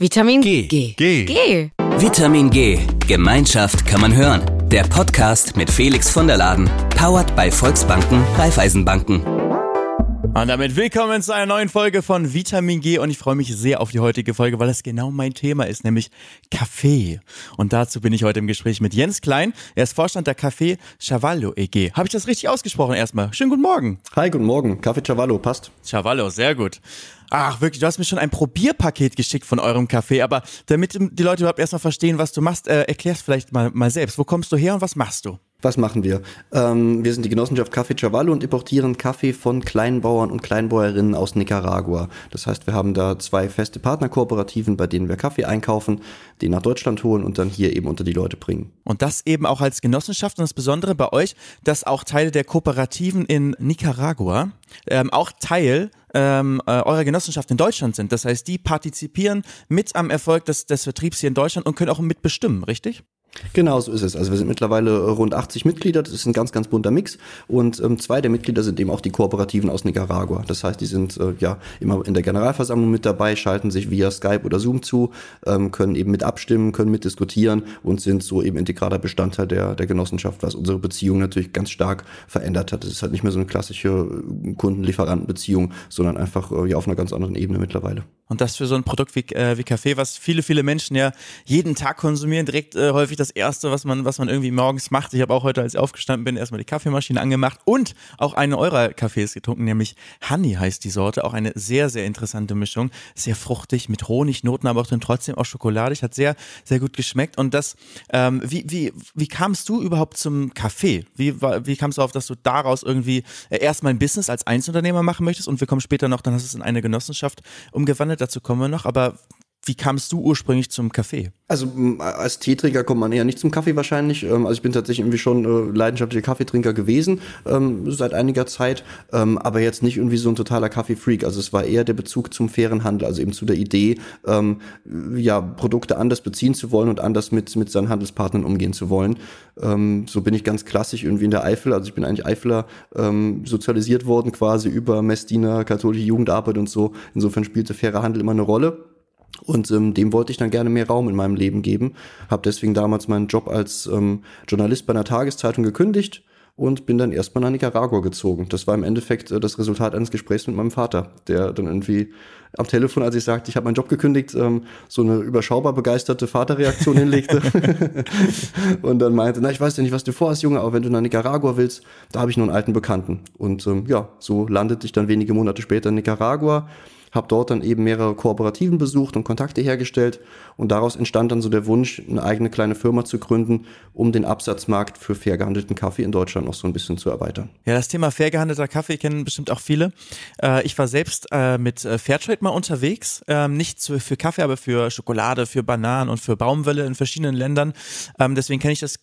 Vitamin G. G. G. G. Vitamin G. Gemeinschaft kann man hören. Der Podcast mit Felix von der Laden. Powered bei Volksbanken, Raiffeisenbanken. Und damit willkommen zu einer neuen Folge von Vitamin G und ich freue mich sehr auf die heutige Folge, weil das genau mein Thema ist, nämlich Kaffee. Und dazu bin ich heute im Gespräch mit Jens Klein. Er ist Vorstand der Café Chavallo EG. Habe ich das richtig ausgesprochen erstmal? Schönen guten Morgen. Hi, guten Morgen. Kaffee Chavallo, passt. Chavallo, sehr gut. Ach, wirklich, du hast mir schon ein Probierpaket geschickt von eurem Café, aber damit die Leute überhaupt erstmal verstehen, was du machst, äh, erklärst vielleicht mal, mal selbst. Wo kommst du her und was machst du? Was machen wir? Ähm, wir sind die Genossenschaft Kaffee Chavallo und importieren Kaffee von Kleinbauern und Kleinbäuerinnen aus Nicaragua. Das heißt, wir haben da zwei feste Partnerkooperativen, bei denen wir Kaffee einkaufen, den nach Deutschland holen und dann hier eben unter die Leute bringen. Und das eben auch als Genossenschaft und das Besondere bei euch, dass auch Teile der Kooperativen in Nicaragua ähm, auch Teil ähm, äh, eurer Genossenschaft in Deutschland sind. Das heißt, die partizipieren mit am Erfolg des, des Vertriebs hier in Deutschland und können auch mitbestimmen, richtig? Genau so ist es. Also wir sind mittlerweile äh, rund 80 Mitglieder. Das ist ein ganz, ganz bunter Mix. Und ähm, zwei der Mitglieder sind eben auch die Kooperativen aus Nicaragua. Das heißt, die sind äh, ja immer in der Generalversammlung mit dabei, schalten sich via Skype oder Zoom zu, ähm, können eben mit abstimmen, können mitdiskutieren und sind so eben integraler Bestandteil der, der Genossenschaft, was unsere Beziehung natürlich ganz stark verändert hat. Es ist halt nicht mehr so eine klassische äh, Kunden-Lieferanten-Beziehung, sondern einfach äh, ja auf einer ganz anderen Ebene mittlerweile. Und das für so ein Produkt wie, äh, wie Kaffee, was viele, viele Menschen ja jeden Tag konsumieren, direkt äh, häufig das Erste, was man, was man irgendwie morgens macht. Ich habe auch heute, als ich aufgestanden bin, erstmal die Kaffeemaschine angemacht und auch einen eurer Kaffees getrunken, nämlich Honey heißt die Sorte. Auch eine sehr, sehr interessante Mischung. Sehr fruchtig, mit Honignoten, aber auch dann trotzdem auch schokoladig. Hat sehr, sehr gut geschmeckt. Und das, ähm, wie, wie, wie kamst du überhaupt zum Kaffee? Wie, wie kamst du auf, dass du daraus irgendwie äh, erstmal ein Business als Einzelunternehmer machen möchtest und wir kommen später noch, dann hast du es in eine Genossenschaft umgewandelt dazu kommen wir noch, aber wie kamst du ursprünglich zum Kaffee? Also als Teetrinker kommt man eher nicht zum Kaffee wahrscheinlich. Ähm, also ich bin tatsächlich irgendwie schon äh, leidenschaftlicher Kaffeetrinker gewesen ähm, seit einiger Zeit, ähm, aber jetzt nicht irgendwie so ein totaler Kaffeefreak. Also es war eher der Bezug zum fairen Handel, also eben zu der Idee, ja Produkte anders beziehen zu wollen und anders mit mit seinen Handelspartnern umgehen zu wollen. So bin ich ganz klassisch irgendwie in der Eifel. Also ich bin eigentlich Eifeler ähm, sozialisiert worden quasi über Messdiener, katholische Jugendarbeit und so. Insofern spielte fairer Handel immer eine Rolle. Und ähm, dem wollte ich dann gerne mehr Raum in meinem Leben geben. Habe deswegen damals meinen Job als ähm, Journalist bei einer Tageszeitung gekündigt und bin dann erstmal nach Nicaragua gezogen. Das war im Endeffekt äh, das Resultat eines Gesprächs mit meinem Vater, der dann irgendwie am Telefon, als ich sagte, ich habe meinen Job gekündigt, ähm, so eine überschaubar begeisterte Vaterreaktion hinlegte und dann meinte, na, ich weiß ja nicht, was du vorhast, Junge, aber wenn du nach Nicaragua willst, da habe ich nur einen alten Bekannten. Und ähm, ja, so landete ich dann wenige Monate später in Nicaragua habe dort dann eben mehrere Kooperativen besucht und Kontakte hergestellt und daraus entstand dann so der Wunsch, eine eigene kleine Firma zu gründen, um den Absatzmarkt für fair gehandelten Kaffee in Deutschland noch so ein bisschen zu erweitern. Ja, das Thema fair gehandelter Kaffee kennen bestimmt auch viele. Äh, ich war selbst äh, mit äh, Fairtrade mal unterwegs, ähm, nicht für Kaffee, aber für Schokolade, für Bananen und für Baumwolle in verschiedenen Ländern. Ähm, deswegen kenne ich das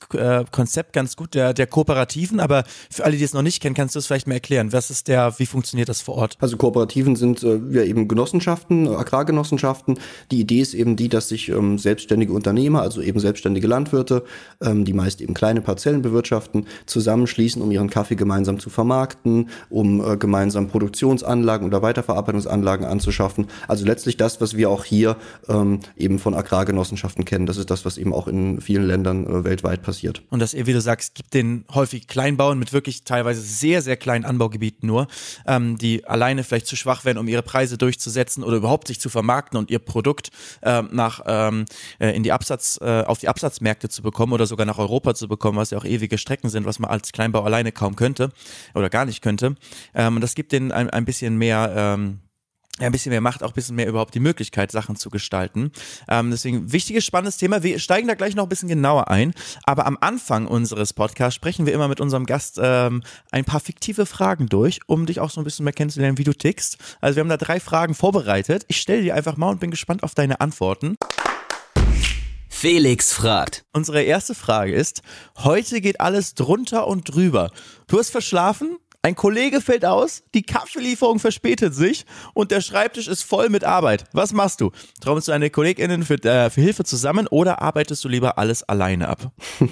Konzept ganz gut der, der Kooperativen, aber für alle, die es noch nicht kennen, kannst du es vielleicht mal erklären. Was ist der, wie funktioniert das vor Ort? Also Kooperativen sind ja eben Genossenschaften, Agrargenossenschaften. Die Idee ist eben die, dass sich ähm, selbstständige Unternehmer, also eben selbstständige Landwirte, ähm, die meist eben kleine Parzellen bewirtschaften, zusammenschließen, um ihren Kaffee gemeinsam zu vermarkten, um äh, gemeinsam Produktionsanlagen oder Weiterverarbeitungsanlagen anzuschaffen. Also letztlich das, was wir auch hier ähm, eben von Agrargenossenschaften kennen. Das ist das, was eben auch in vielen Ländern äh, weltweit passiert. Und das, wie du sagst, gibt den häufig Kleinbauern mit wirklich teilweise sehr, sehr kleinen Anbaugebieten nur, ähm, die alleine vielleicht zu schwach werden, um ihre Preise durchzusetzen oder überhaupt sich zu vermarkten und ihr Produkt äh, nach ähm, äh, in die Absatz äh, auf die Absatzmärkte zu bekommen oder sogar nach Europa zu bekommen, was ja auch ewige Strecken sind, was man als Kleinbau alleine kaum könnte oder gar nicht könnte. Ähm, das gibt denen ein, ein bisschen mehr ähm, ein bisschen mehr Macht, auch ein bisschen mehr überhaupt die Möglichkeit, Sachen zu gestalten. Ähm, deswegen wichtiges, spannendes Thema. Wir steigen da gleich noch ein bisschen genauer ein. Aber am Anfang unseres Podcasts sprechen wir immer mit unserem Gast ähm, ein paar fiktive Fragen durch, um dich auch so ein bisschen mehr kennenzulernen, wie du tickst. Also wir haben da drei Fragen vorbereitet. Ich stelle die einfach mal und bin gespannt auf deine Antworten. Felix fragt. Unsere erste Frage ist, heute geht alles drunter und drüber. Du hast verschlafen, Ein Kollege fällt aus, die Kaffeelieferung verspätet sich und der Schreibtisch ist voll mit Arbeit. Was machst du? Traumst du deine KollegInnen für, äh, für Hilfe zusammen oder arbeitest du lieber alles alleine ab?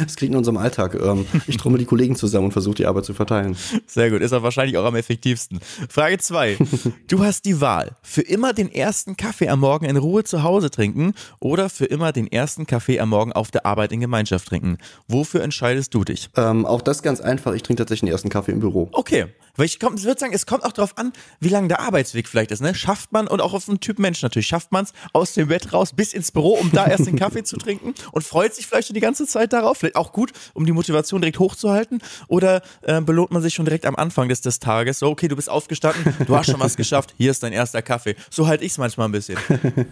Das klingt in unserem Alltag. Ähm, ich trommel die Kollegen zusammen und versuche die Arbeit zu verteilen. Sehr gut, ist er wahrscheinlich auch am effektivsten. Frage zwei: Du hast die Wahl, für immer den ersten Kaffee am Morgen in Ruhe zu Hause trinken oder für immer den ersten Kaffee am Morgen auf der Arbeit in Gemeinschaft trinken. Wofür entscheidest du dich? Ähm, auch das ganz einfach. Ich trinke tatsächlich den ersten Kaffee im Büro. Okay, weil ich komm, würde sagen, es kommt auch darauf an, wie lang der Arbeitsweg vielleicht ist. Ne? Schafft man, und auch auf einen Typ Mensch natürlich, schafft man es aus dem Bett raus bis ins Büro, um da erst den Kaffee zu trinken und freut sich vielleicht schon die ganze Zeit darauf. Vielleicht auch gut, um die Motivation direkt hochzuhalten. Oder äh, belohnt man sich schon direkt am Anfang des, des Tages. So, okay, du bist aufgestanden, du hast schon was geschafft, hier ist dein erster Kaffee. So halte ich es manchmal ein bisschen.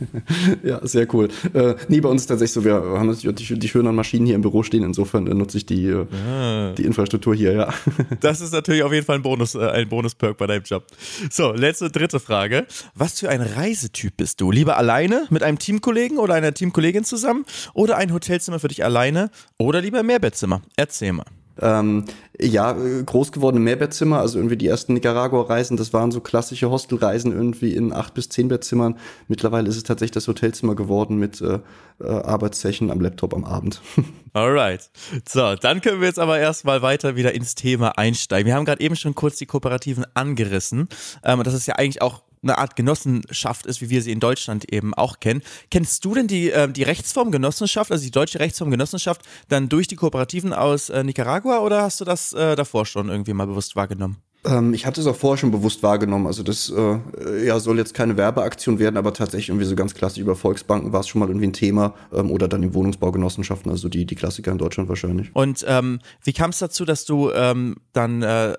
ja, sehr cool. Äh, nee, bei uns ist tatsächlich so, wir haben natürlich die, die schönen Maschinen hier im Büro stehen, insofern äh, nutze ich die, äh, ah. die Infrastruktur hier, ja. Das ist natürlich auf jeden Fall ein Bonus, äh, ein Bonus-Perk bei deinem Job. So, letzte, dritte Frage. Was für ein Reisetyp bist du? Lieber alleine mit einem Teamkollegen oder einer Teamkollegin zusammen oder ein Hotelzimmer für dich alleine oder lieber Mehrbettzimmer? Erzähl mal. Ähm, ja, groß gewordene Mehrbettzimmer, also irgendwie die ersten Nicaragua-Reisen, das waren so klassische Hostelreisen irgendwie in acht bis zehn Bettzimmern. Mittlerweile ist es tatsächlich das Hotelzimmer geworden mit äh, äh Arbeitssession am Laptop am Abend. Alright. So, dann können wir jetzt aber erstmal weiter wieder ins Thema einsteigen. Wir haben gerade eben schon kurz die Kooperativen angerissen. Ähm, das ist ja eigentlich auch eine Art Genossenschaft ist, wie wir sie in Deutschland eben auch kennen. Kennst du denn die, äh, die Rechtsform Genossenschaft, also die deutsche Rechtsform Genossenschaft, dann durch die Kooperativen aus äh, Nicaragua oder hast du das äh, davor schon irgendwie mal bewusst wahrgenommen? Ähm, ich hatte es auch vorher schon bewusst wahrgenommen. Also das äh, ja, soll jetzt keine Werbeaktion werden, aber tatsächlich irgendwie so ganz klassisch über Volksbanken war es schon mal irgendwie ein Thema ähm, oder dann in Wohnungsbaugenossenschaften, also die, die Klassiker in Deutschland wahrscheinlich. Und ähm, wie kam es dazu, dass du ähm, dann äh,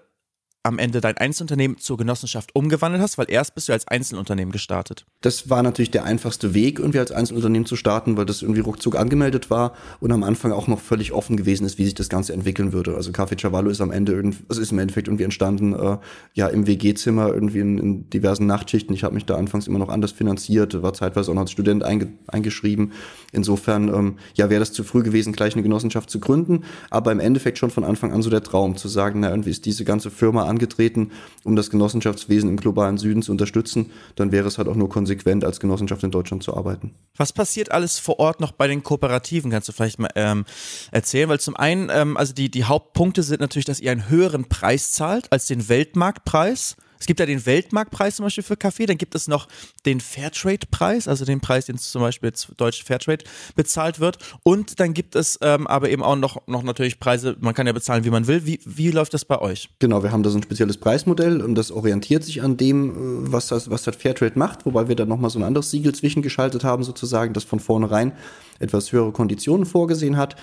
am Ende dein Einzelunternehmen zur Genossenschaft umgewandelt hast, weil erst bist du als Einzelunternehmen gestartet. Das war natürlich der einfachste Weg, irgendwie als Einzelunternehmen zu starten, weil das irgendwie ruckzuck angemeldet war und am Anfang auch noch völlig offen gewesen ist, wie sich das Ganze entwickeln würde. Also Café Chavallo ist am Ende irgendwie, also ist im Endeffekt irgendwie entstanden, äh, ja, im WG-Zimmer, irgendwie in, in, diversen Nachtschichten. Ich habe mich da anfangs immer noch anders finanziert, war zeitweise auch noch als Student einge, eingeschrieben. Insofern, ähm, ja, wäre das zu früh gewesen, gleich eine Genossenschaft zu gründen, aber im Endeffekt schon von Anfang an so der Traum, zu sagen, na, irgendwie ist diese ganze Firma angetreten, um das Genossenschaftswesen im globalen Süden zu unterstützen, dann wäre es halt auch nur konsequent, als Genossenschaft in Deutschland zu arbeiten. Was passiert alles vor Ort noch bei den Kooperativen? Kannst du vielleicht mal ähm, erzählen? Weil zum einen, ähm, also die, die Hauptpunkte sind natürlich, dass ihr einen höheren Preis zahlt als den Weltmarktpreis. Es gibt ja den Weltmarktpreis zum Beispiel für Kaffee, dann gibt es noch den Fairtrade-Preis, also den Preis, den zum Beispiel jetzt deutsch Fairtrade bezahlt wird. Und dann gibt es ähm, aber eben auch noch, noch natürlich Preise, man kann ja bezahlen, wie man will. Wie, wie läuft das bei euch? Genau, wir haben da so ein spezielles Preismodell und das orientiert sich an dem, äh, was das, was das Fairtrade macht, wobei wir dann nochmal so ein anderes Siegel zwischengeschaltet haben, sozusagen, das von vornherein etwas höhere Konditionen vorgesehen hat,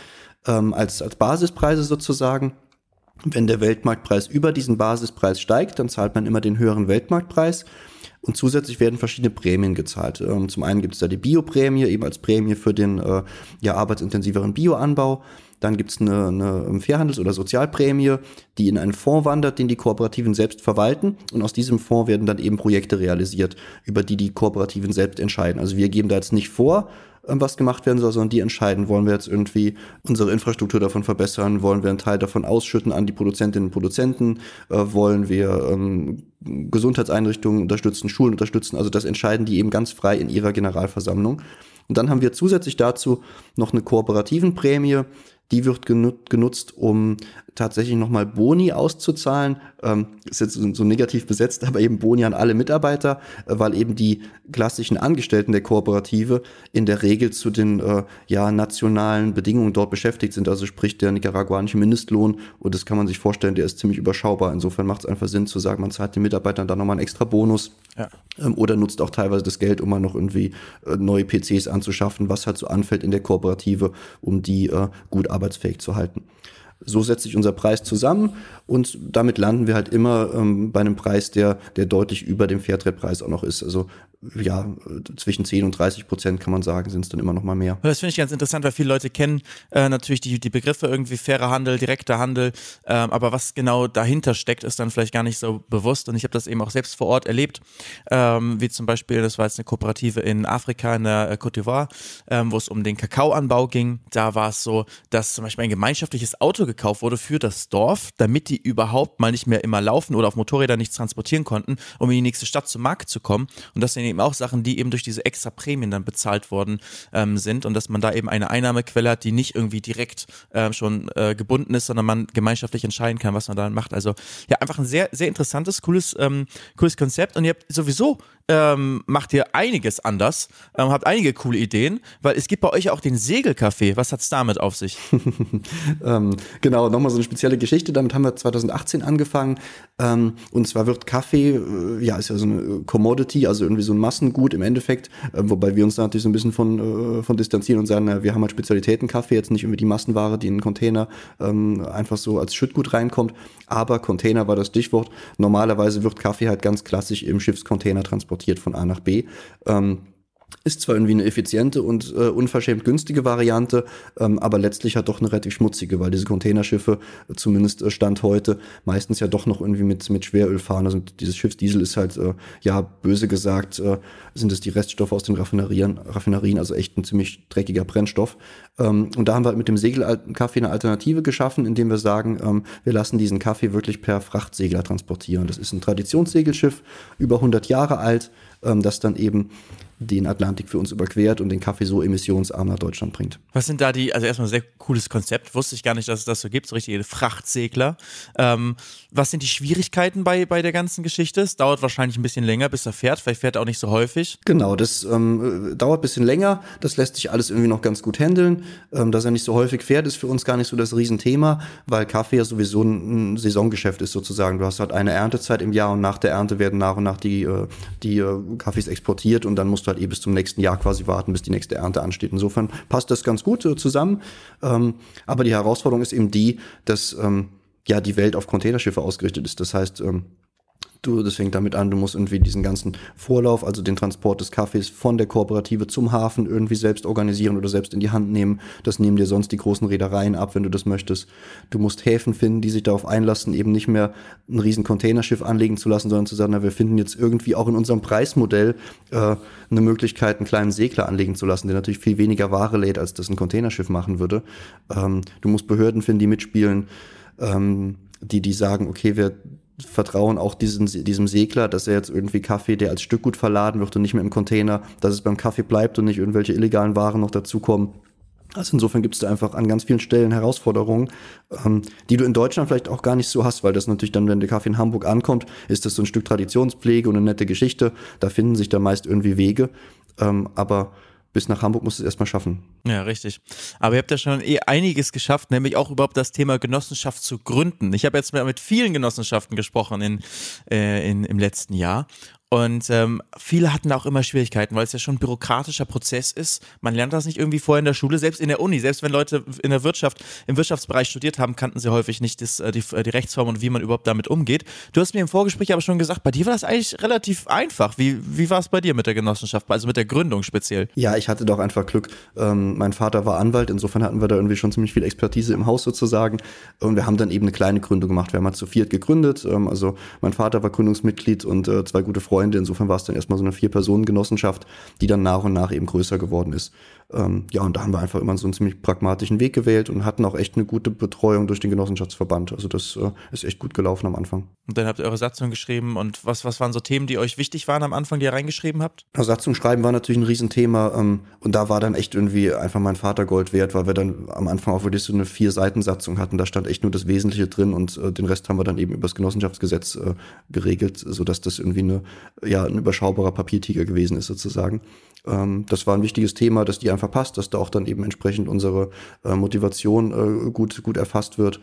ähm, als, als Basispreise sozusagen. Wenn der Weltmarktpreis über diesen Basispreis steigt, dann zahlt man immer den höheren Weltmarktpreis. Und zusätzlich werden verschiedene Prämien gezahlt. Ähm, zum einen gibt es da die Bioprämie, eben als Prämie für den äh, ja, arbeitsintensiveren Bioanbau. Dann gibt es eine, eine Fairhandels- oder Sozialprämie, die in einen Fonds wandert, den die Kooperativen selbst verwalten. Und aus diesem Fonds werden dann eben Projekte realisiert, über die die Kooperativen selbst entscheiden. Also wir geben da jetzt nicht vor, ähm, was gemacht werden soll, sondern die entscheiden, wollen wir jetzt irgendwie unsere Infrastruktur davon verbessern, wollen wir einen Teil davon ausschütten an die Produzentinnen und Produzenten, äh, wollen wir ähm, Gesundheitseinrichtungen unterstützen, Schulen unterstützen. Also das entscheiden die eben ganz frei in ihrer Generalversammlung. Und dann haben wir zusätzlich dazu noch eine kooperativen Prämie, die wird genutzt, um tatsächlich nochmal Boni auszuzahlen. Ähm, ist jetzt so, negativ besetzt, aber eben Boni an alle Mitarbeiter, äh, weil eben die klassischen Angestellten der Kooperative in der Regel zu den äh, ja, nationalen Bedingungen dort beschäftigt sind. Also sprich der nicaraguanische Mindestlohn. Und das kann man sich vorstellen, der ist ziemlich überschaubar. Insofern macht es einfach Sinn zu sagen, man zahlt den Mitarbeitern dann nochmal einen extra Bonus. Ja. Ähm, oder nutzt auch teilweise das Geld, um mal noch irgendwie äh, neue PCs anzuschaffen, was halt so anfällt in der Kooperative, um die gut arbeitsfähig zu halten. So setzt sich unser Preis zusammen und damit landen wir halt immer ähm, bei einem Preis, der, der deutlich über dem Fairtrade-Preis auch noch ist. Also ja, zwischen 10 und 30 Prozent kann man sagen, sind es dann immer noch mal mehr. Das finde ich ganz interessant, weil viele Leute kennen äh, natürlich die, die Begriffe irgendwie fairer Handel, direkter Handel, äh, aber was genau dahinter steckt, ist dann vielleicht gar nicht so bewusst und ich habe das eben auch selbst vor Ort erlebt, ähm, wie zum Beispiel, das war jetzt eine Kooperative in Afrika, in der äh, Côte d'Ivoire, ähm, wo es um den Kakaoanbau ging. Da war es so, dass zum Beispiel ein gemeinschaftliches Auto gekauft wurde für das Dorf, damit die überhaupt mal nicht mehr immer laufen oder auf Motorrädern nichts transportieren konnten, um in die nächste Stadt zum Markt zu kommen. Und das sind eben auch Sachen, die eben durch diese extra Prämien dann bezahlt worden ähm, sind und dass man da eben eine Einnahmequelle hat, die nicht irgendwie direkt äh, schon äh, gebunden ist, sondern man gemeinschaftlich entscheiden kann, was man da macht. Also ja, einfach ein sehr, sehr interessantes, cooles, ähm, cooles Konzept. Und ihr habt sowieso ähm, macht ihr einiges anders, ähm, habt einige coole Ideen, weil es gibt bei euch auch den Segelcafé. Was hat es damit auf sich? ähm, genau, nochmal so eine spezielle Geschichte. Damit haben wir 2018 angefangen. Ähm, und zwar wird Kaffee, äh, ja, ist ja so eine Commodity, also irgendwie so ein Massengut im Endeffekt, äh, wobei wir uns da natürlich so ein bisschen von, äh, von distanzieren und sagen, na, wir haben halt Spezialitäten Kaffee, jetzt nicht irgendwie die Massenware, die in einen Container ähm, einfach so als Schüttgut reinkommt. Aber Container war das Stichwort. Normalerweise wird Kaffee halt ganz klassisch im Schiffscontainer transportiert transportiert von A nach B. Ähm, ist zwar irgendwie eine effiziente und äh, unverschämt günstige Variante, ähm, aber letztlich halt doch eine relativ schmutzige, weil diese Containerschiffe, äh, zumindest äh, Stand heute, meistens ja doch noch irgendwie mit, mit Schweröl fahren. Also dieses Schiffsdiesel ist halt, äh, ja, böse gesagt, äh, sind es die Reststoffe aus den Raffinerien, Raffinerien, also echt ein ziemlich dreckiger Brennstoff. Ähm, und da haben wir mit dem Segelkaffee eine Alternative geschaffen, indem wir sagen, ähm, wir lassen diesen Kaffee wirklich per Frachtsegler transportieren. Das ist ein Traditionssegelschiff, über 100 Jahre alt, ähm, das dann eben den Atlantik für uns überquert und den Kaffee so emissionsarm nach Deutschland bringt. Was sind da die, also erstmal ein sehr cooles Konzept, wusste ich gar nicht, dass es das so gibt, so richtige Frachtsegler. Ähm, was sind die Schwierigkeiten bei, bei der ganzen Geschichte? Es dauert wahrscheinlich ein bisschen länger, bis er fährt, vielleicht fährt er auch nicht so häufig. Genau, das ähm, dauert ein bisschen länger, das lässt sich alles irgendwie noch ganz gut handeln. Ähm, dass er nicht so häufig fährt, ist für uns gar nicht so das Riesenthema, weil Kaffee ja sowieso ein, ein Saisongeschäft ist sozusagen. Du hast halt eine Erntezeit im Jahr und nach der Ernte werden nach und nach die, äh, die äh, Kaffees exportiert und dann musst du halt eh bis zum nächsten Jahr quasi warten, bis die nächste Ernte ansteht. Insofern passt das ganz gut äh, zusammen. Ähm, aber die Herausforderung ist eben die, dass ähm, ja die Welt auf Containerschiffe ausgerichtet ist. Das heißt, ähm, Du, das fängt damit an, du musst irgendwie diesen ganzen Vorlauf, also den Transport des Kaffees von der Kooperative zum Hafen irgendwie selbst organisieren oder selbst in die Hand nehmen. Das nehmen dir sonst die großen Reedereien ab, wenn du das möchtest. Du musst Häfen finden, die sich darauf einlassen, eben nicht mehr ein riesen Containerschiff anlegen zu lassen, sondern zu sagen, na, wir finden jetzt irgendwie auch in unserem Preismodell äh, eine Möglichkeit, einen kleinen Segler anlegen zu lassen, der natürlich viel weniger Ware lädt, als das ein Containerschiff machen würde. Ähm, du musst Behörden finden, die mitspielen, ähm, die, die sagen, okay, wir vertrauen auch diesen, diesem Segler, dass er jetzt irgendwie Kaffee, der als Stückgut verladen wird und nicht mehr im Container, dass es beim Kaffee bleibt und nicht irgendwelche illegalen Waren noch dazukommen. Also insofern gibt es da einfach an ganz vielen Stellen Herausforderungen, ähm, die du in Deutschland vielleicht auch gar nicht so hast, weil das natürlich dann, wenn der Kaffee in Hamburg ankommt, ist das so ein Stück Traditionspflege und eine nette Geschichte. Da finden sich da meist irgendwie Wege. Ähm, aber bis nach Hamburg musst du es erstmal schaffen. Ja, richtig. Aber ihr habt ja schon eh einiges geschafft, nämlich auch überhaupt das Thema Genossenschaft zu gründen. Ich habe jetzt mit vielen Genossenschaften gesprochen in, äh, in, im letzten Jahr und ähm, viele hatten auch immer Schwierigkeiten, weil es ja schon ein bürokratischer Prozess ist. Man lernt das nicht irgendwie vorher in der Schule, selbst in der Uni, selbst wenn Leute in der Wirtschaft, im Wirtschaftsbereich studiert haben, kannten sie häufig nicht das, äh, die, äh, die Rechtsform und wie man überhaupt damit umgeht. Du hast mir im Vorgespräch aber schon gesagt, bei dir war das eigentlich relativ einfach. Wie, wie war es bei dir mit der Genossenschaft, also mit der Gründung speziell? Ja, ich hatte doch einfach Glück. Ähm, mein Vater war Anwalt, insofern hatten wir da irgendwie schon ziemlich viel Expertise im Haus sozusagen. Und wir haben dann eben eine kleine Gründung gemacht. Wir haben halt zu viert gegründet. Ähm, also mein Vater war Gründungsmitglied und äh, zwei gute Freunde Freunde. Insofern war es dann erstmal so eine Vier-Personen-Genossenschaft, die dann nach und nach eben größer geworden ist. Ähm, ja, und da haben wir einfach immer so einen ziemlich pragmatischen Weg gewählt und hatten auch echt eine gute Betreuung durch den Genossenschaftsverband. Also das äh, ist echt gut gelaufen am Anfang. Und dann habt ihr eure Satzung geschrieben und was, was waren so Themen, die euch wichtig waren am Anfang, die ihr reingeschrieben habt? Na, Satzung schreiben war natürlich ein Riesenthema ähm, und da war dann echt irgendwie einfach mein Vater Gold wert, weil wir dann am Anfang auch wirklich so eine Vier-Seiten-Satzung hatten. Da stand echt nur das Wesentliche drin und äh, den Rest haben wir dann eben über das Genossenschaftsgesetz äh, geregelt, sodass das irgendwie eine, ja, ein überschaubarer Papiertiger gewesen ist sozusagen. Ähm, das war ein wichtiges Thema, dass die einfach passt, dass da auch dann eben entsprechend unsere äh, Motivation äh, gut, gut erfasst wird.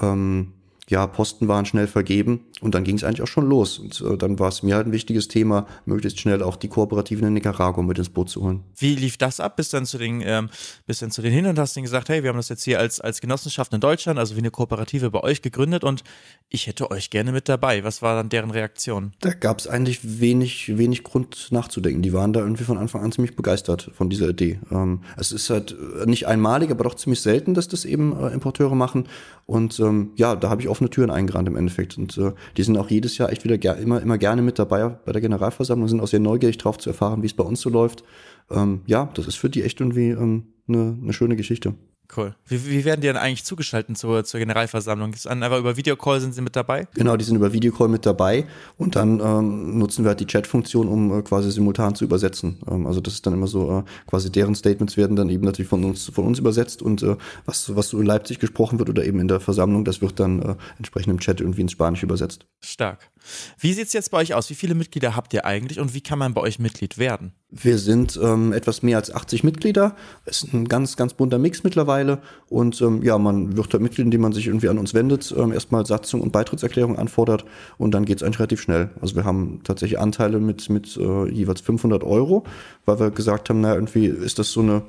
Ähm, ja, Posten waren schnell vergeben und dann ging es eigentlich auch schon los. Und äh, dann war es mir halt ein wichtiges Thema, möglichst schnell auch die Kooperativen in Nicaragua mit ins Boot zu holen. Wie lief das ab bis dann zu den, ähm, bis dann zu den hin und hast dann gesagt, hey, wir haben das jetzt hier als, als Genossenschaft in Deutschland, also wie eine Kooperative bei euch gegründet und ich hätte euch gerne mit dabei. Was war dann deren Reaktion? Da gab es eigentlich wenig, wenig Grund nachzudenken. Die waren da irgendwie von Anfang an ziemlich begeistert von dieser Idee. Ähm, es ist halt nicht einmalig, aber doch ziemlich selten, dass das eben äh, Importeure machen. Und ähm, ja, da habe ich offene Türen eingerannt im Endeffekt. Und äh, die sind auch jedes Jahr echt wieder immer, immer gerne mit dabei bei der Generalversammlung, sind auch sehr neugierig drauf zu erfahren, wie es bei uns so läuft. Ähm, ja, das ist für die echt irgendwie ähm, eine, eine schöne Geschichte. Cool. Wie, wie werden die dann eigentlich zugeschaltet zur, zur Generalversammlung? Ist dann einfach über Videocall sind sie mit dabei? Genau, die sind über Videocall mit dabei und dann ähm, nutzen wir halt die Chat-Funktion, um äh, quasi simultan zu übersetzen. Ähm, also das ist dann immer so, äh, quasi deren Statements werden dann eben natürlich von uns, von uns übersetzt und äh, was, was so in Leipzig gesprochen wird oder eben in der Versammlung, das wird dann äh, entsprechend im Chat irgendwie ins Spanische übersetzt. Stark. Wie sieht es jetzt bei euch aus? Wie viele Mitglieder habt ihr eigentlich und wie kann man bei euch Mitglied werden? Wir sind ähm, etwas mehr als 80 Mitglieder. Es ist ein ganz, ganz bunter Mix mittlerweile. Und ähm, ja, man wird halt Mitglied, indem man sich irgendwie an uns wendet, ähm, erstmal Satzung und Beitrittserklärung anfordert und dann geht es eigentlich relativ schnell. Also wir haben tatsächlich Anteile mit, mit äh, jeweils 500 Euro, weil wir gesagt haben, na irgendwie ist das so eine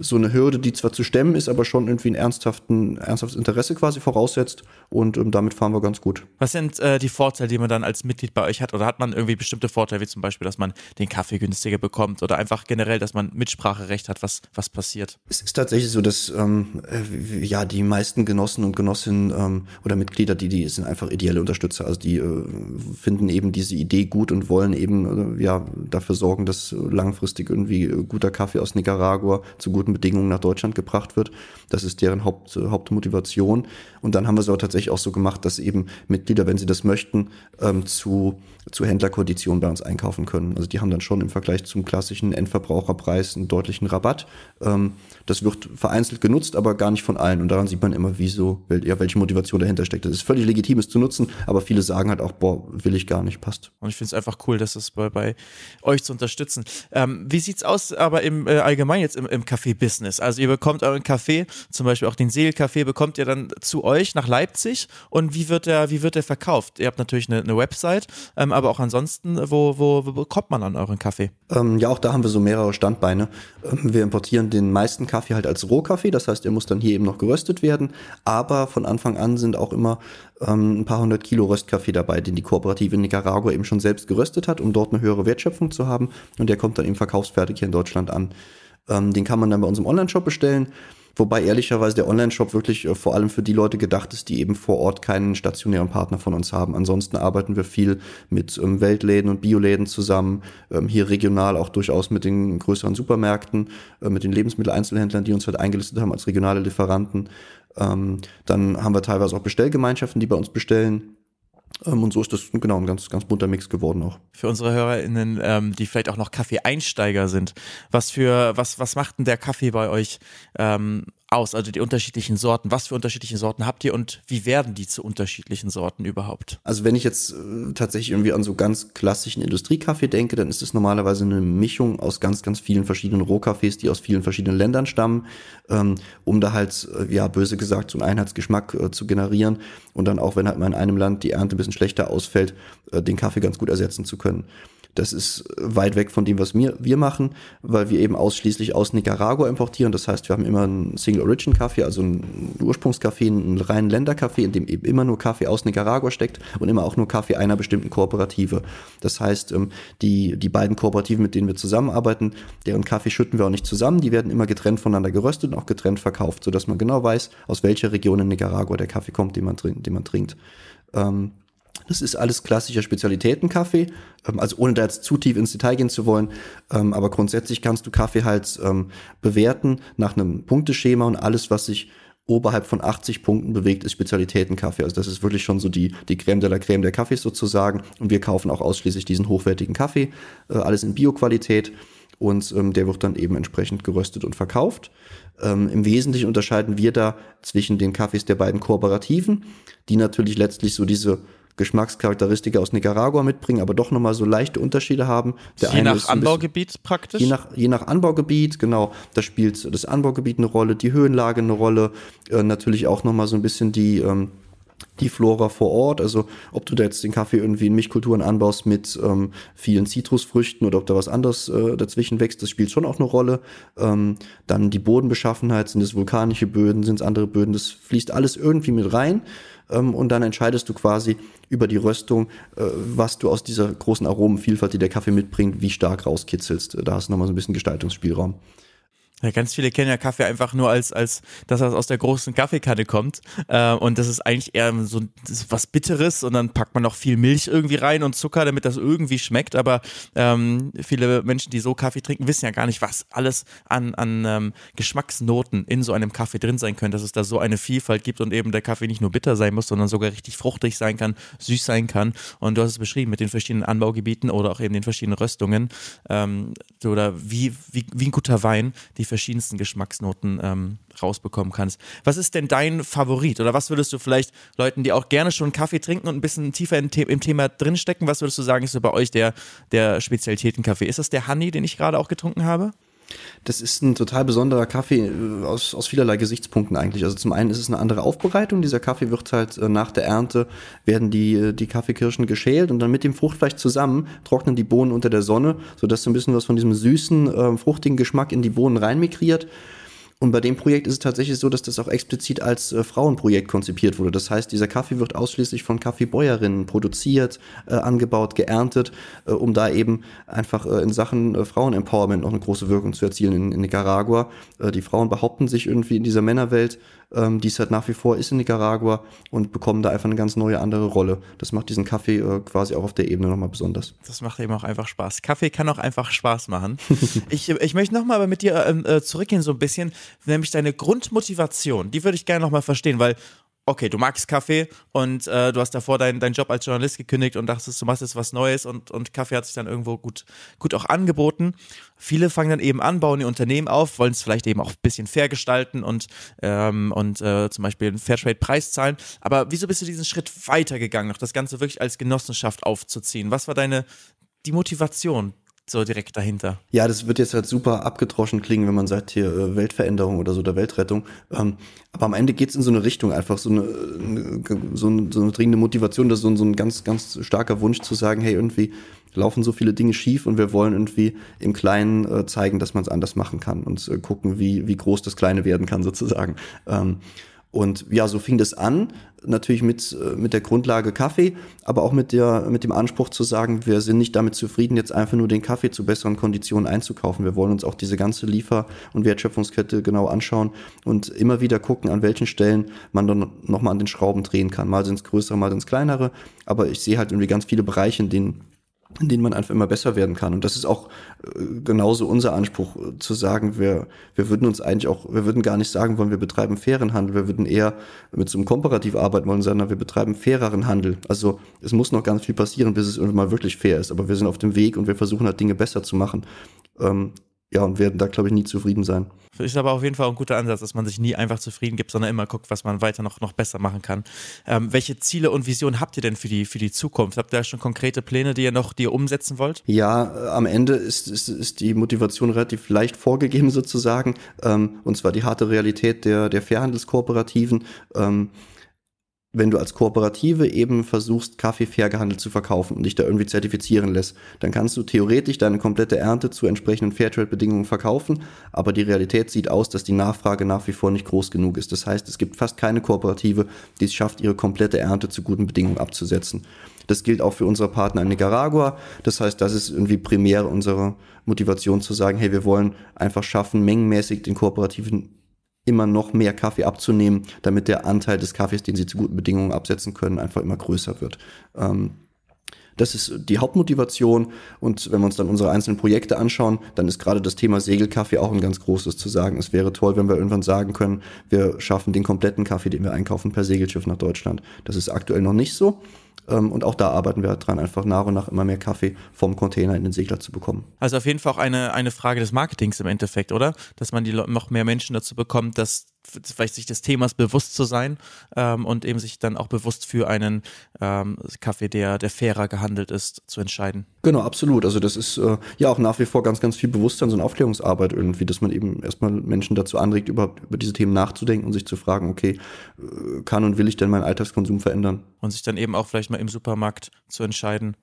so eine Hürde, die zwar zu stemmen ist, aber schon irgendwie ein ernsthaften, ernsthaftes Interesse quasi voraussetzt. Und ähm, damit fahren wir ganz gut. Was sind äh, die Vorteile, die man dann als Mitglied bei euch hat? Oder hat man irgendwie bestimmte Vorteile, wie zum Beispiel, dass man den Kaffee günstiger bekommt oder einfach generell, dass man Mitspracherecht hat, was, was passiert? Es ist tatsächlich so, dass ähm, äh, ja die meisten Genossen und Genossinnen ähm, oder Mitglieder, die, die sind einfach ideelle Unterstützer. Also die äh, finden eben diese Idee gut und wollen eben äh, ja dafür sorgen, dass langfristig irgendwie guter Kaffee aus Nicaragua zu guten Bedingungen nach Deutschland gebracht wird. Das ist deren Haupt, Hauptmotivation. Und dann haben wir es aber tatsächlich auch so gemacht, dass eben Mitglieder, wenn sie das möchten, ähm, zu, zu Händlerkonditionen bei uns einkaufen können. Also die haben dann schon im Vergleich zum klassischen Endverbraucherpreis einen deutlichen Rabatt. Ähm, das wird vereinzelt genutzt, aber gar nicht von allen. Und daran sieht man immer, wieso, ja, welche Motivation dahinter steckt. Es ist völlig legitim, es zu nutzen, aber viele sagen halt auch, boah, will ich gar nicht, passt. Und ich finde es einfach cool, dass es bei, bei euch zu unterstützen. Ähm, wie sieht's aus aber im äh, allgemein jetzt im, im Café-Business? Also ihr bekommt euren Kaffee, zum Beispiel auch den Seel-Kaffee, bekommt ihr dann zu euch nach Leipzig und wie wird der, wie wird der verkauft? Ihr habt natürlich eine, eine Website, ähm, aber auch ansonsten, wo, wo, wo bekommt man an euren Kaffee? Ähm, ja, auch da haben wir so mehrere Standbeine. Ähm, wir importieren den meisten Kaffee halt als Rohkaffee, das heißt, er muss dann hier eben noch geröstet werden, aber von Anfang an sind auch immer ähm, ein paar hundert Kilo Röstkaffee dabei, den die Kooperative in Nicaragua eben schon selbst geröstet hat, um dort eine höhere Wertschöpfung zu haben und der kommt dann eben verkaufsfertig hier in Deutschland an. Ähm, den kann man dann bei unserem Online-Shop bestellen. Wobei ehrlicherweise der Online-Shop wirklich äh, vor allem für die Leute gedacht ist, die eben vor Ort keinen stationären Partner von uns haben. Ansonsten arbeiten wir viel mit ähm, Weltläden und Bioläden zusammen, ähm, hier regional auch durchaus mit den größeren Supermärkten, äh, mit den Lebensmitteleinzelhändlern, die uns halt eingelistet haben als regionale Lieferanten. Ähm, dann haben wir teilweise auch Bestellgemeinschaften, die bei uns bestellen. Ähm, und so ist das genau ein ganz, ganz bunter Mix geworden auch. Für unsere HörerInnen, ähm, die vielleicht auch noch Kaffee-Einsteiger sind, was für, was, was macht denn der Kaffee bei euch ähm, aus? Also die unterschiedlichen Sorten. Was für unterschiedliche Sorten habt ihr und wie werden die zu unterschiedlichen Sorten überhaupt? Also wenn ich jetzt äh, tatsächlich irgendwie an so ganz klassischen Industriekaffee denke, dann ist es normalerweise eine Mischung aus ganz, ganz vielen verschiedenen Rohkaffees, die aus vielen verschiedenen Ländern stammen, ähm, um da halt, äh, ja, böse gesagt, so einen Einheitsgeschmack äh, zu generieren und dann auch, wenn halt mal in einem Land die Ernte ein bisschen schlechter ausfällt, den Kaffee ganz gut ersetzen zu können. Das ist weit weg von dem, was wir, wir machen, weil wir eben ausschließlich aus Nicaragua importieren. Das heißt, wir haben immer einen Single Origin Kaffee, also einen Ursprungskaffee, einen reinen Länderkaffee, in dem eben immer nur Kaffee aus Nicaragua steckt und immer auch nur Kaffee einer bestimmten Kooperative. Das heißt, ähm, die, die beiden Kooperativen, mit denen wir zusammenarbeiten, deren Kaffee schütten wir auch nicht zusammen. Die werden immer getrennt voneinander geröstet und auch getrennt verkauft, sodass man genau weiß, aus welcher Region in Nicaragua der Kaffee kommt, den man, den man trinkt. Ähm, das ist alles klassischer Spezialitätenkaffee, ähm, also ohne da jetzt zu tief ins Detail gehen zu wollen. Ähm, aber grundsätzlich kannst du Kaffee halt ähm, bewerten nach einem Punkteschema und alles, was sich oberhalb von 80 Punkten bewegt, ist Spezialitätenkaffee. Also das ist wirklich schon so die, die Creme de la Creme der Kaffees sozusagen. Und wir kaufen auch ausschließlich diesen hochwertigen Kaffee, äh, alles in Bioqualität. Und ähm, der wird dann eben entsprechend geröstet und verkauft. Ähm, Im Wesentlichen unterscheiden wir da zwischen den Kaffees der beiden Kooperativen, die natürlich letztlich so diese Geschmackscharakteristika aus Nicaragua mitbringen, aber doch nochmal so leichte Unterschiede haben. Der je nach Anbaugebiet bisschen, praktisch? Je nach, je nach Anbaugebiet, genau. Da spielt das Anbaugebiet eine Rolle, die Höhenlage eine Rolle, äh, natürlich auch nochmal so ein bisschen die, ähm, die Flora vor Ort, also ob du da jetzt den Kaffee irgendwie in Milchkulturen anbaust mit ähm, vielen Zitrusfrüchten oder ob da was anderes äh, dazwischen wächst, das spielt schon auch eine Rolle. Ähm, dann die Bodenbeschaffenheit, sind es vulkanische Böden, sind es andere Böden, das fließt alles irgendwie mit rein ähm, und dann entscheidest du quasi über die Röstung, äh, was du aus dieser großen Aromenvielfalt, die der Kaffee mitbringt, wie stark rauskitzelst. Da hast du nochmal so ein bisschen Gestaltungsspielraum. Ja, ganz viele kennen ja Kaffee einfach nur als, als dass das aus der großen Kaffeekanne kommt. Äh, und das ist eigentlich eher so was Bitteres und dann packt man noch viel Milch irgendwie rein und Zucker, damit das irgendwie schmeckt. Aber ähm, viele Menschen, die so Kaffee trinken, wissen ja gar nicht, was alles an, an ähm, Geschmacksnoten in so einem Kaffee drin sein können, dass es da so eine Vielfalt gibt und eben der Kaffee nicht nur bitter sein muss, sondern sogar richtig fruchtig sein kann, süß sein kann. Und du hast es beschrieben mit den verschiedenen Anbaugebieten oder auch eben den verschiedenen Röstungen. Ähm, oder wie, wie, wie ein guter Wein, die verschiedensten Geschmacksnoten ähm, rausbekommen kannst. Was ist denn dein Favorit? Oder was würdest du vielleicht Leuten, die auch gerne schon Kaffee trinken und ein bisschen tiefer im, The im Thema drinstecken, was würdest du sagen, ist so bei euch der, der Spezialitätenkaffee? Ist das der Honey, den ich gerade auch getrunken habe? Das ist ein total besonderer Kaffee äh, aus, aus vielerlei Gesichtspunkten eigentlich. Also zum einen ist es eine andere Aufbereitung. Dieser Kaffee wird halt äh, nach der Ernte, werden die, äh, die Kaffeekirschen geschält und dann mit dem Fruchtfleisch zusammen trocknen die Bohnen unter der Sonne, sodass so ein bisschen was von diesem süßen, äh, fruchtigen Geschmack in die Bohnen reinmigriert. Und bei dem Projekt ist es tatsächlich so, dass das auch explizit als äh, Frauenprojekt konzipiert wurde. Das heißt, dieser Kaffee wird ausschließlich von Kaffeebäuerinnen produziert, äh, angebaut, geerntet, äh, um da eben einfach äh, in Sachen äh, Frauenempowerment noch eine große Wirkung zu erzielen in, in Nicaragua. Äh, die Frauen behaupten sich irgendwie in dieser Männerwelt ähm, die es halt nach wie vor ist in Nicaragua und bekommen da einfach eine ganz neue andere Rolle. Das macht diesen Kaffee äh, quasi auch auf der Ebene nochmal besonders. Das macht eben auch einfach Spaß. Kaffee kann auch einfach Spaß machen. ich, ich möchte nochmal aber mit dir ähm, äh, zurückgehen so ein bisschen, nämlich deine Grundmotivation. Die würde ich gerne nochmal verstehen, weil okay, du magst Kaffee und äh, du hast davor deinen dein Job als Journalist gekündigt und dachtest, du machst jetzt was Neues und, und Kaffee hat sich dann irgendwo gut, gut auch angeboten. Viele fangen dann eben an, bauen ihr Unternehmen auf, wollen es vielleicht eben auch ein bisschen fair gestalten und, ähm, und äh, zum Beispiel einen Fairtrade-Preis zahlen. Aber wieso bist du diesen Schritt weitergegangen, noch das Ganze wirklich als Genossenschaft aufzuziehen? Was war deine die Motivation, so direkt dahinter. Ja, das wird jetzt halt super abgedroschen klingen, wenn man sagt hier äh, Weltveränderung oder so oder Weltrettung. Ähm, aber am Ende geht's in so eine Richtung, einfach so eine, so eine, so eine dringende Motivation, das ist so ein, so ein ganz, ganz starker Wunsch zu sagen, hey, irgendwie laufen so viele Dinge schief und wir wollen irgendwie im Kleinen äh, zeigen, dass man es anders machen kann und äh, gucken, wie, wie groß das Kleine werden kann sozusagen. Ähm, und ja, so fing das an, natürlich mit, äh, mit der Grundlage Kaffee, aber auch mit, der, mit dem Anspruch zu sagen, wir sind nicht damit zufrieden, jetzt einfach nur den Kaffee zu besseren Konditionen einzukaufen. Wir wollen uns auch diese ganze Liefer- und Wertschöpfungskette genau anschauen und immer wieder gucken, an welchen Stellen man dann nochmal an den Schrauben drehen kann. Mal sind es größere, mal sind es kleinere, aber ich sehe halt irgendwie ganz viele Bereiche, in denen in denen man einfach immer besser werden kann. Und das ist auch äh, genauso unser Anspruch, äh, zu sagen, wir, wir würden uns eigentlich auch, wir würden gar nicht sagen wollen, wir betreiben fairen Handel, wir würden eher mit so einem komparativ arbeiten wollen, sondern wir betreiben faireren Handel. Also es muss noch ganz viel passieren, bis es irgendwann mal wirklich fair ist. Aber wir sind auf dem Weg und wir versuchen halt Dinge besser zu machen. Ähm, ja, und werden da, glaube ich, nie zufrieden sein. Ist aber auf jeden Fall ein guter Ansatz, dass man sich nie einfach zufrieden gibt, sondern immer guckt, was man weiter noch, noch besser machen kann. Ähm, welche Ziele und Visionen habt ihr denn für die, für die Zukunft? Habt ihr da schon konkrete Pläne, die ihr noch die ihr umsetzen wollt? Ja, äh, am Ende ist, ist, ist die Motivation relativ leicht vorgegeben sozusagen, ähm, und zwar die harte Realität der, der Fairhandelskooperativen. Ähm, wenn du als Kooperative eben versuchst, Kaffee fair gehandelt zu verkaufen und dich da irgendwie zertifizieren lässt, dann kannst du theoretisch deine komplette Ernte zu entsprechenden Fairtrade-Bedingungen verkaufen, aber die Realität sieht aus, dass die Nachfrage nach wie vor nicht groß genug ist. Das heißt, es gibt fast keine Kooperative, die es schafft, ihre komplette Ernte zu guten Bedingungen abzusetzen. Das gilt auch für unsere Partner in Nicaragua. Das heißt, das ist irgendwie primär unsere Motivation zu sagen, hey, wir wollen einfach schaffen, mengenmäßig den Kooperativen immer noch mehr Kaffee abzunehmen, damit der Anteil des Kaffees, den sie zu guten Bedingungen absetzen können, einfach immer größer wird. Ähm, das ist die Hauptmotivation. Und wenn wir uns dann unsere einzelnen Projekte anschauen, dann ist gerade das Thema Segelkaffee auch ein ganz großes zu sagen. Es wäre toll, wenn wir irgendwann sagen können, wir schaffen den kompletten Kaffee, den wir einkaufen, per Segelschiff nach Deutschland. Das ist aktuell noch nicht so. Ähm, und auch da arbeiten wir dran, einfach nach und nach immer mehr Kaffee vom Container in den Segler zu bekommen. Also auf jeden Fall auch eine, eine Frage des Marketings im Endeffekt, oder? Dass man die noch mehr Menschen dazu bekommt, dass vielleicht sich des Themas bewusst zu sein ähm, und eben sich dann auch bewusst für einen ähm, Kaffee, der, der fairer gehandelt ist, zu entscheiden. Genau, absolut. Also das ist äh, ja auch nach wie vor ganz, ganz viel Bewusstsein, so eine Aufklärungsarbeit irgendwie, dass man eben erstmal Menschen dazu anregt, überhaupt über diese Themen nachzudenken und sich zu fragen, okay, äh, kann und will ich denn meinen Alltagskonsum verändern? Und sich dann eben auch vielleicht mal im Supermarkt zu entscheiden,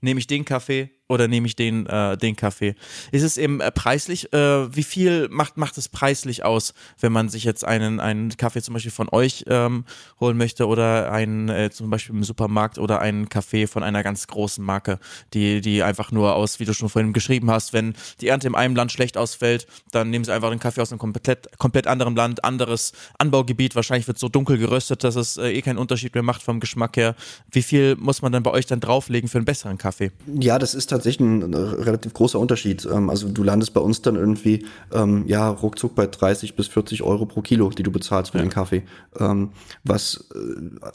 nehme ich den Kaffee oder nehme ich den, äh, den Kaffee? Ist es eben äh, preislich? Äh, wie viel macht, macht es preislich aus, wenn man sich jetzt einen, einen Kaffee zum Beispiel von euch ähm, holen möchte oder einen äh, zum Beispiel im Supermarkt oder einen Kaffee von einer ganz großen Marke, die, die einfach nur aus, wie du schon vorhin geschrieben hast, wenn die Ernte in einem Land schlecht ausfällt, dann nehmen sie einfach den Kaffee aus einem komplett, komplett anderen Land, anderes Anbaugebiet, wahrscheinlich wird so dunkel geröstet, dass es äh, eh keinen Unterschied mehr macht vom Geschmack her. Wie viel muss man dann bei euch dann drauflegen für einen besseren Kaffee? Ja, das ist tatsächlich ein relativ großer Unterschied. Ähm, also du landest bei uns dann irgendwie ähm, ja ruckzuck bei 30 bis 40 Euro pro Kilo, die du bezahlst für ja. den Kaffee. Ähm, was äh,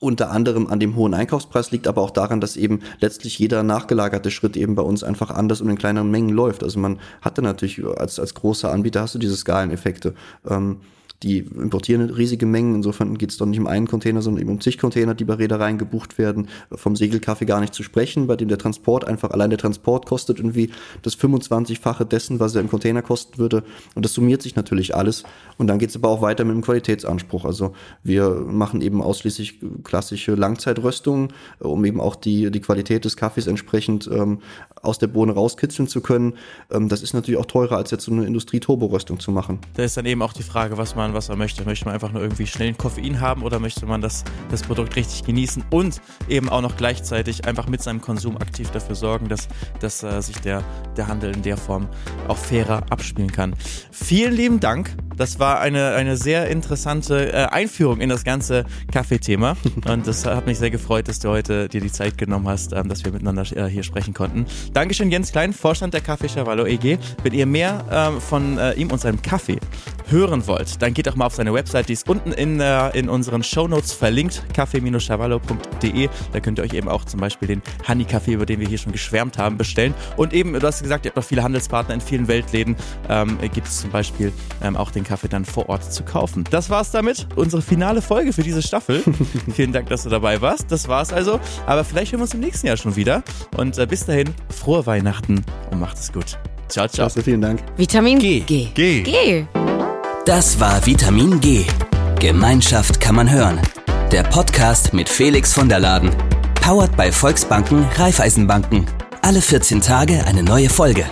unter anderem an dem hohen Einkaufspreis liegt, aber auch daran, dass eben letztlich jeder nachgelagerte Schritt eben bei uns einfach anders und in kleineren Mengen läuft. Also man hatte natürlich als, als großer Anbieter hast du diese Skaleneffekte. Ähm, die importieren riesige Mengen. Insofern geht es doch nicht um einen Container, sondern eben um zig Container, die bei Reedereien gebucht werden. Vom Segelkaffee gar nicht zu sprechen, bei dem der Transport einfach, allein der Transport kostet irgendwie das 25-fache dessen, was er im Container kosten würde. Und das summiert sich natürlich alles. Und dann geht es aber auch weiter mit dem Qualitätsanspruch. Also wir machen eben ausschließlich klassische Langzeitröstungen, um eben auch die, die Qualität des Kaffees entsprechend ähm, aus der Bohne rauskitzeln zu können. Ähm, das ist natürlich auch teurer, als jetzt so eine Industrie-Turbo-Röstung zu machen. Da ist dann eben auch die Frage, was man was man möchte. Möchte man einfach nur irgendwie schnellen Koffein haben oder möchte man das, das Produkt richtig genießen und eben auch noch gleichzeitig einfach mit seinem Konsum aktiv dafür sorgen, dass, dass äh, sich der, der Handel in der Form auch fairer abspielen kann. Vielen lieben Dank. Das war eine, eine sehr interessante äh, Einführung in das ganze Kaffeethema und das hat mich sehr gefreut, dass du heute dir die Zeit genommen hast, ähm, dass wir miteinander äh, hier sprechen konnten. Dankeschön Jens Klein, Vorstand der Kaffee Chavallo EG. Wenn ihr mehr ähm, von äh, ihm und seinem Kaffee hören wollt, dann geht doch mal auf seine Website, die ist unten in, äh, in unseren Shownotes verlinkt, kaffee-chavallo.de. Da könnt ihr euch eben auch zum Beispiel den Honey-Kaffee, über den wir hier schon geschwärmt haben, bestellen. Und eben, du hast gesagt, ihr habt noch viele Handelspartner in vielen Weltläden. Ähm, gibt es zum Beispiel ähm, auch den Kaffee dann vor Ort zu kaufen. Das war's damit. Unsere finale Folge für diese Staffel. Vielen Dank, dass du dabei warst. Das war's also. Aber vielleicht hören wir uns im nächsten Jahr schon wieder. Und äh, bis dahin, frohe Weihnachten und macht es gut. Ciao, ciao. Klasse, vielen Dank. Vitamin G. G. G. G. Das war Vitamin G. Gemeinschaft kann man hören. Der Podcast mit Felix von der Laden. Powered bei Volksbanken, Raiffeisenbanken. Alle 14 Tage eine neue Folge.